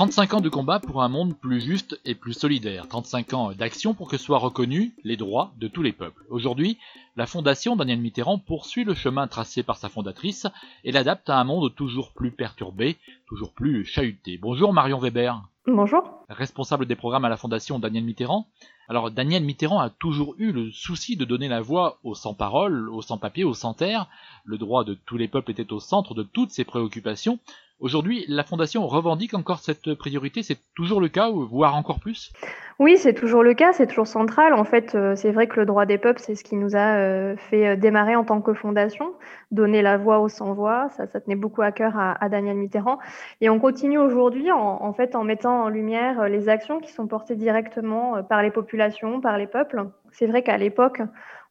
35 ans de combat pour un monde plus juste et plus solidaire. 35 ans d'action pour que soient reconnus les droits de tous les peuples. Aujourd'hui, la Fondation Daniel Mitterrand poursuit le chemin tracé par sa fondatrice et l'adapte à un monde toujours plus perturbé, toujours plus chahuté. Bonjour Marion Weber. Bonjour. Responsable des programmes à la Fondation Daniel Mitterrand. Alors Daniel Mitterrand a toujours eu le souci de donner la voix aux sans-parole, aux sans-papiers, aux sans-terre. Le droit de tous les peuples était au centre de toutes ses préoccupations. Aujourd'hui, la Fondation revendique encore cette priorité. C'est toujours le cas, voire encore plus? Oui, c'est toujours le cas, c'est toujours central. En fait, euh, c'est vrai que le droit des peuples, c'est ce qui nous a euh, fait euh, démarrer en tant que Fondation, donner la voix aux sans-voix. Ça, ça tenait beaucoup à cœur à, Daniel Mitterrand. Et on continue aujourd'hui, en, fait, en mettant en lumière les actions qui sont portées directement par les populations, par les peuples. C'est vrai qu'à l'époque,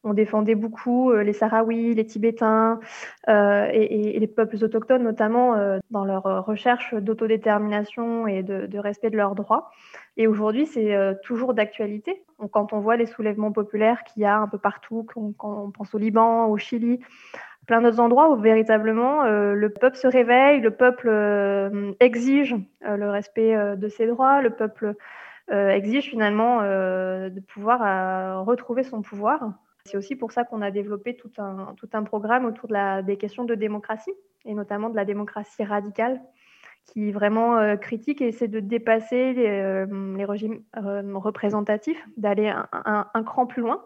on défendait beaucoup euh, les Sahraouis, les Tibétains euh, et, les peuples autochtones, notamment euh, dans leur recherche d'autodétermination et de, respect de leurs droits. Et aujourd'hui, c'est toujours d'actualité. Quand on voit les soulèvements populaires qu'il y a un peu partout, quand, on pense au Liban, au Chili, plein d'autres endroits où véritablement le peuple se réveille, le peuple exige le respect de ses droits, le peuple exige finalement de pouvoir retrouver son pouvoir. C'est aussi pour ça qu'on a développé tout un, tout un programme autour des questions de démocratie, et notamment de la démocratie radicale, qui vraiment euh, critique et essaie de dépasser les, euh, régimes euh, représentatifs, d'aller un, un, cran plus loin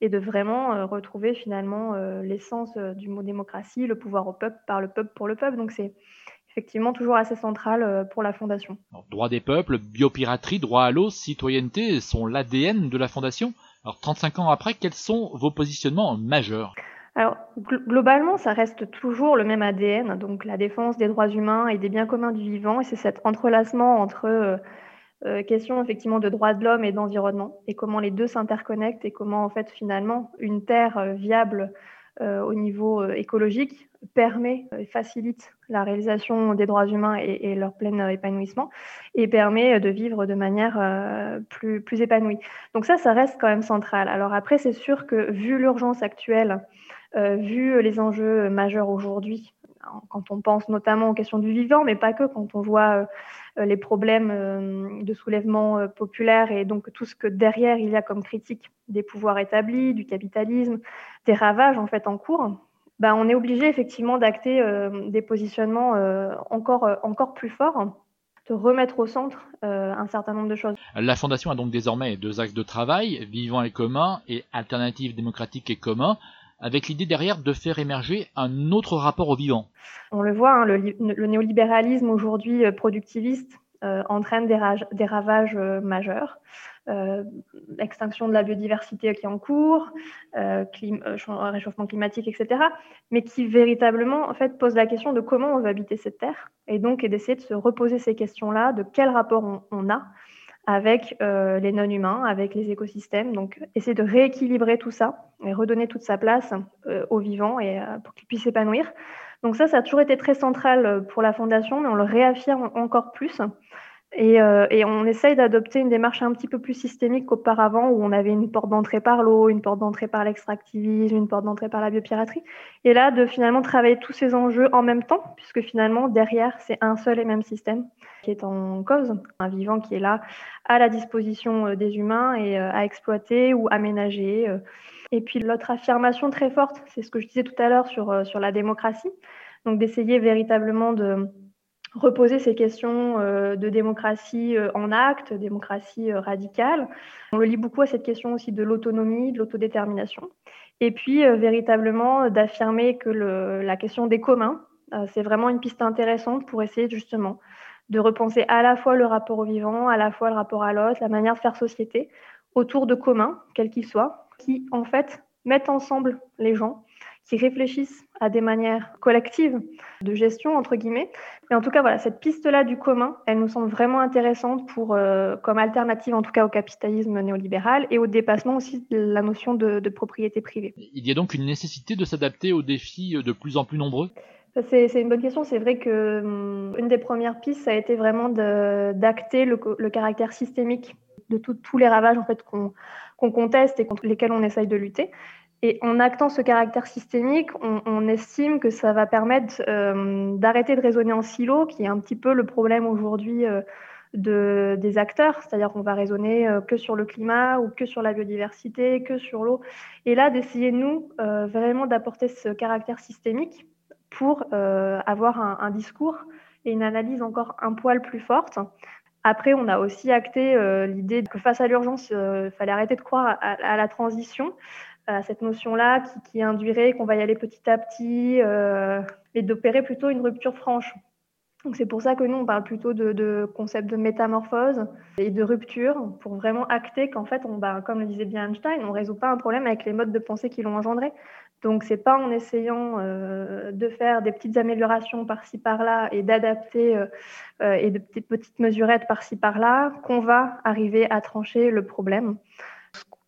et de vraiment retrouver finalement l'essence du mot démocratie, le pouvoir au peuple, par le peuple, pour le peuple. Donc c'est effectivement toujours assez central pour la Fondation. droit des peuples, biopiraterie, droit à l'eau, citoyenneté sont l'ADN de la Fondation alors 35 ans après, quels sont vos positionnements majeurs? Alors, globalement, ça reste toujours le même ADN, donc la défense des droits humains et des biens communs du vivant, et c'est cet entrelacement entre euh, euh, questions effectivement de droits de l'homme et d'environnement, et comment les deux s'interconnectent, et comment en fait finalement une terre euh, viable au niveau écologique permet et facilite la réalisation des droits humains et, leur plein épanouissement et permet de vivre de manière euh, plus, plus épanouie. Donc ça, ça reste quand même central. Alors après, c'est sûr que vu l'urgence actuelle, euh, vu les enjeux majeurs aujourd'hui, quand on pense notamment aux questions du vivant, mais pas que, quand on voit euh, les problèmes de soulèvement populaire et donc tout ce que derrière il y a comme critique des pouvoirs établis, du capitalisme, des ravages en fait en cours, bah, on est obligé effectivement d'acter euh, des positionnements euh, encore, euh, encore plus forts, de remettre au centre un certain nombre de choses. La Fondation a donc désormais deux axes de travail, vivant et commun et alternative démocratique et commun, avec l'idée derrière de faire émerger un autre rapport au vivant. On le voit, hein, le, néolibéralisme aujourd'hui productiviste entraîne des ravages majeurs. Euh, extinction de la biodiversité qui est en cours, euh, euh, réchauffement climatique, etc. Mais qui véritablement en fait pose la question de comment on veut habiter cette terre et donc d'essayer de se reposer ces questions-là, de quel rapport on, a avec les non-humains, avec les écosystèmes. Donc, essayer de rééquilibrer tout ça et redonner toute sa place aux vivants et pour qu'ils puissent s'épanouir. Donc ça, ça a toujours été très central pour la Fondation, mais on le réaffirme encore plus euh, et, on essaye d'adopter une démarche un petit peu plus systémique qu'auparavant, où on avait une porte d'entrée par l'eau, une porte d'entrée par l'extractivisme, une porte d'entrée par la biopiraterie. Et là, de finalement travailler tous ces enjeux en même temps, puisque finalement, derrière, c'est un seul et même système qui est en cause, un vivant qui est là à la disposition euh, des humains et euh, à exploiter ou aménager. Et puis l'autre affirmation très forte, c'est ce que je disais tout à l'heure sur, sur la démocratie, donc d'essayer véritablement de reposer ces questions euh, de démocratie euh, en acte, démocratie euh, radicale. On le lit beaucoup à cette question aussi de l'autonomie, de l'autodétermination. Et puis, véritablement, d'affirmer que le, la question des communs, c'est vraiment une piste intéressante pour essayer justement de repenser à la fois le rapport au vivant, à la fois le rapport à l'autre, la manière de faire société autour de communs, quels qu'ils soient, qui en fait mettent ensemble les gens qui réfléchissent à des manières collectives de gestion, entre guillemets. Mais en tout cas, voilà, cette piste-là du commun, elle nous semble vraiment intéressante pour, euh, comme alternative, en tout cas, au capitalisme néolibéral et au dépassement aussi de la notion de, propriété privée. Il y a donc une nécessité de s'adapter aux défis de plus en plus nombreux? C'est une bonne question. C'est vrai que hum, une des premières pistes, ça a été vraiment d'acter le, le, caractère systémique de tous les ravages en fait qu'on conteste et contre lesquels on essaye de lutter. Et en actant ce caractère systémique, on, estime que ça va permettre euh, d'arrêter de raisonner en silo, qui est un petit peu le problème aujourd'hui euh, de, des acteurs, c'est-à-dire qu'on va raisonner que sur le climat ou que sur la biodiversité, que sur l'eau. Et là, d'essayer, nous, vraiment d'apporter ce caractère systémique pour avoir un, discours et une analyse encore un poil plus forte. Après, on a aussi acté l'idée que face à l'urgence, il fallait arrêter de croire à la transition cette notion-là qui, induirait qu'on va y aller petit à petit euh, et d'opérer plutôt une rupture franche. Donc c'est pour ça que nous, on parle plutôt de, de, concept de métamorphose et de rupture pour vraiment acter qu'en fait, on, bah, comme le disait bien Einstein, on ne résout pas un problème avec les modes de pensée qui l'ont engendré. Donc c'est pas en essayant euh, de faire des petites améliorations par-ci par-là et d'adapter euh, euh et de petites mesurettes par-ci par-là qu'on va arriver à trancher le problème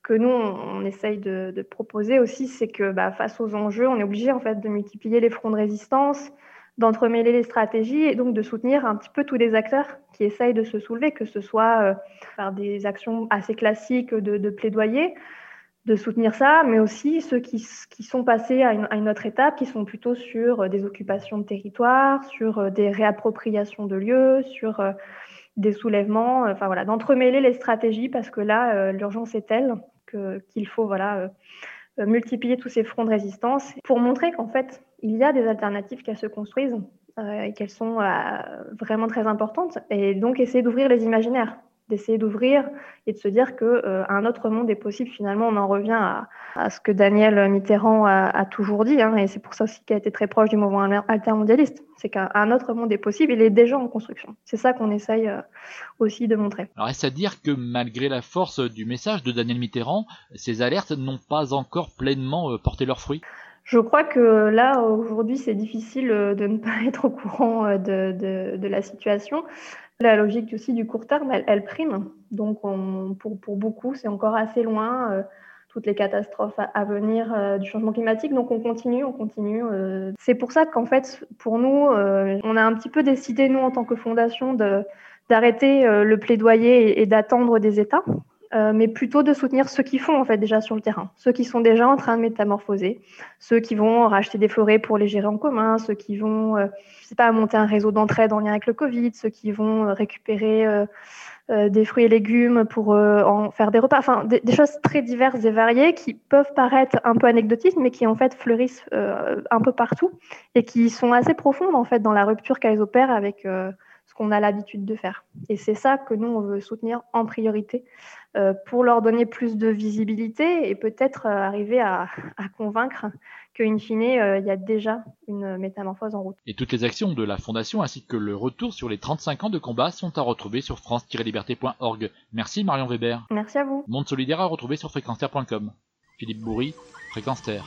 que nous, on, essaye de, proposer aussi, c'est que bah, face aux enjeux, on est obligé en fait de multiplier les fronts de résistance, d'entremêler les stratégies et donc de soutenir un petit peu tous les acteurs qui essayent de se soulever, que ce soit euh, par des actions assez classiques de, plaidoyer, de soutenir ça, mais aussi ceux qui, sont passés à une, autre étape, qui sont plutôt sur des occupations de territoire, sur des réappropriations de lieux, sur euh, des soulèvements, enfin voilà, d'entremêler les stratégies parce que là, euh, l'urgence est telle qu'il faut voilà, euh, multiplier tous ces fronts de résistance pour montrer qu'en fait, il y a des alternatives qui se construisent euh, et qu'elles sont euh, vraiment très importantes. Et donc, essayer d'ouvrir les imaginaires d'essayer d'ouvrir et de se dire qu'un euh, autre monde est possible. Finalement, on en revient à, ce que Daniel Mitterrand a, toujours dit, hein, et c'est pour ça aussi qu'il a été très proche du mouvement altermondialiste. C'est qu'un autre monde est possible, il est déjà en construction. C'est ça qu'on essaye euh, aussi de montrer. Alors, est-ce à dire que malgré la force du message de Daniel Mitterrand, ces alertes n'ont pas encore pleinement euh, porté leurs fruits? Je crois que là, aujourd'hui, c'est difficile de ne pas être au courant de, de, de la situation. La logique aussi du court terme, elle, prime. Donc, pour, beaucoup, c'est encore assez loin, euh, toutes les catastrophes à, venir euh, du changement climatique. Donc, on continue, on continue. Euh. C'est pour ça qu'en fait, pour nous, on a un petit peu décidé, nous, en tant que fondation, d'arrêter le plaidoyer et d'attendre des États. Euh, mais plutôt de soutenir ceux qui font en fait déjà sur le terrain, ceux qui sont déjà en train de métamorphoser, ceux qui vont racheter des forêts pour les gérer en commun, ceux qui vont, euh, je sais pas, monter un réseau d'entraide en lien avec le Covid, ceux qui vont euh, récupérer euh, des fruits et légumes pour en faire des repas, enfin des, des, choses très diverses et variées qui peuvent paraître un peu anecdotiques, mais qui en fait fleurissent un peu partout et qui sont assez profondes en fait dans la rupture qu'elles opèrent avec ce qu'on a l'habitude de faire. Et c'est ça que nous, on veut soutenir en priorité euh, pour leur donner plus de visibilité et peut-être euh, arriver à, convaincre qu'in fine, euh, il y a déjà une métamorphose en route. Et toutes les actions de la Fondation ainsi que le retour sur les 35 ans de combat sont à retrouver sur france-liberté.org. Merci Marion Weber. Merci à vous. Monde solidaire à retrouver sur fréquenceterre.com. Philippe Bourri, Fréquence Terre.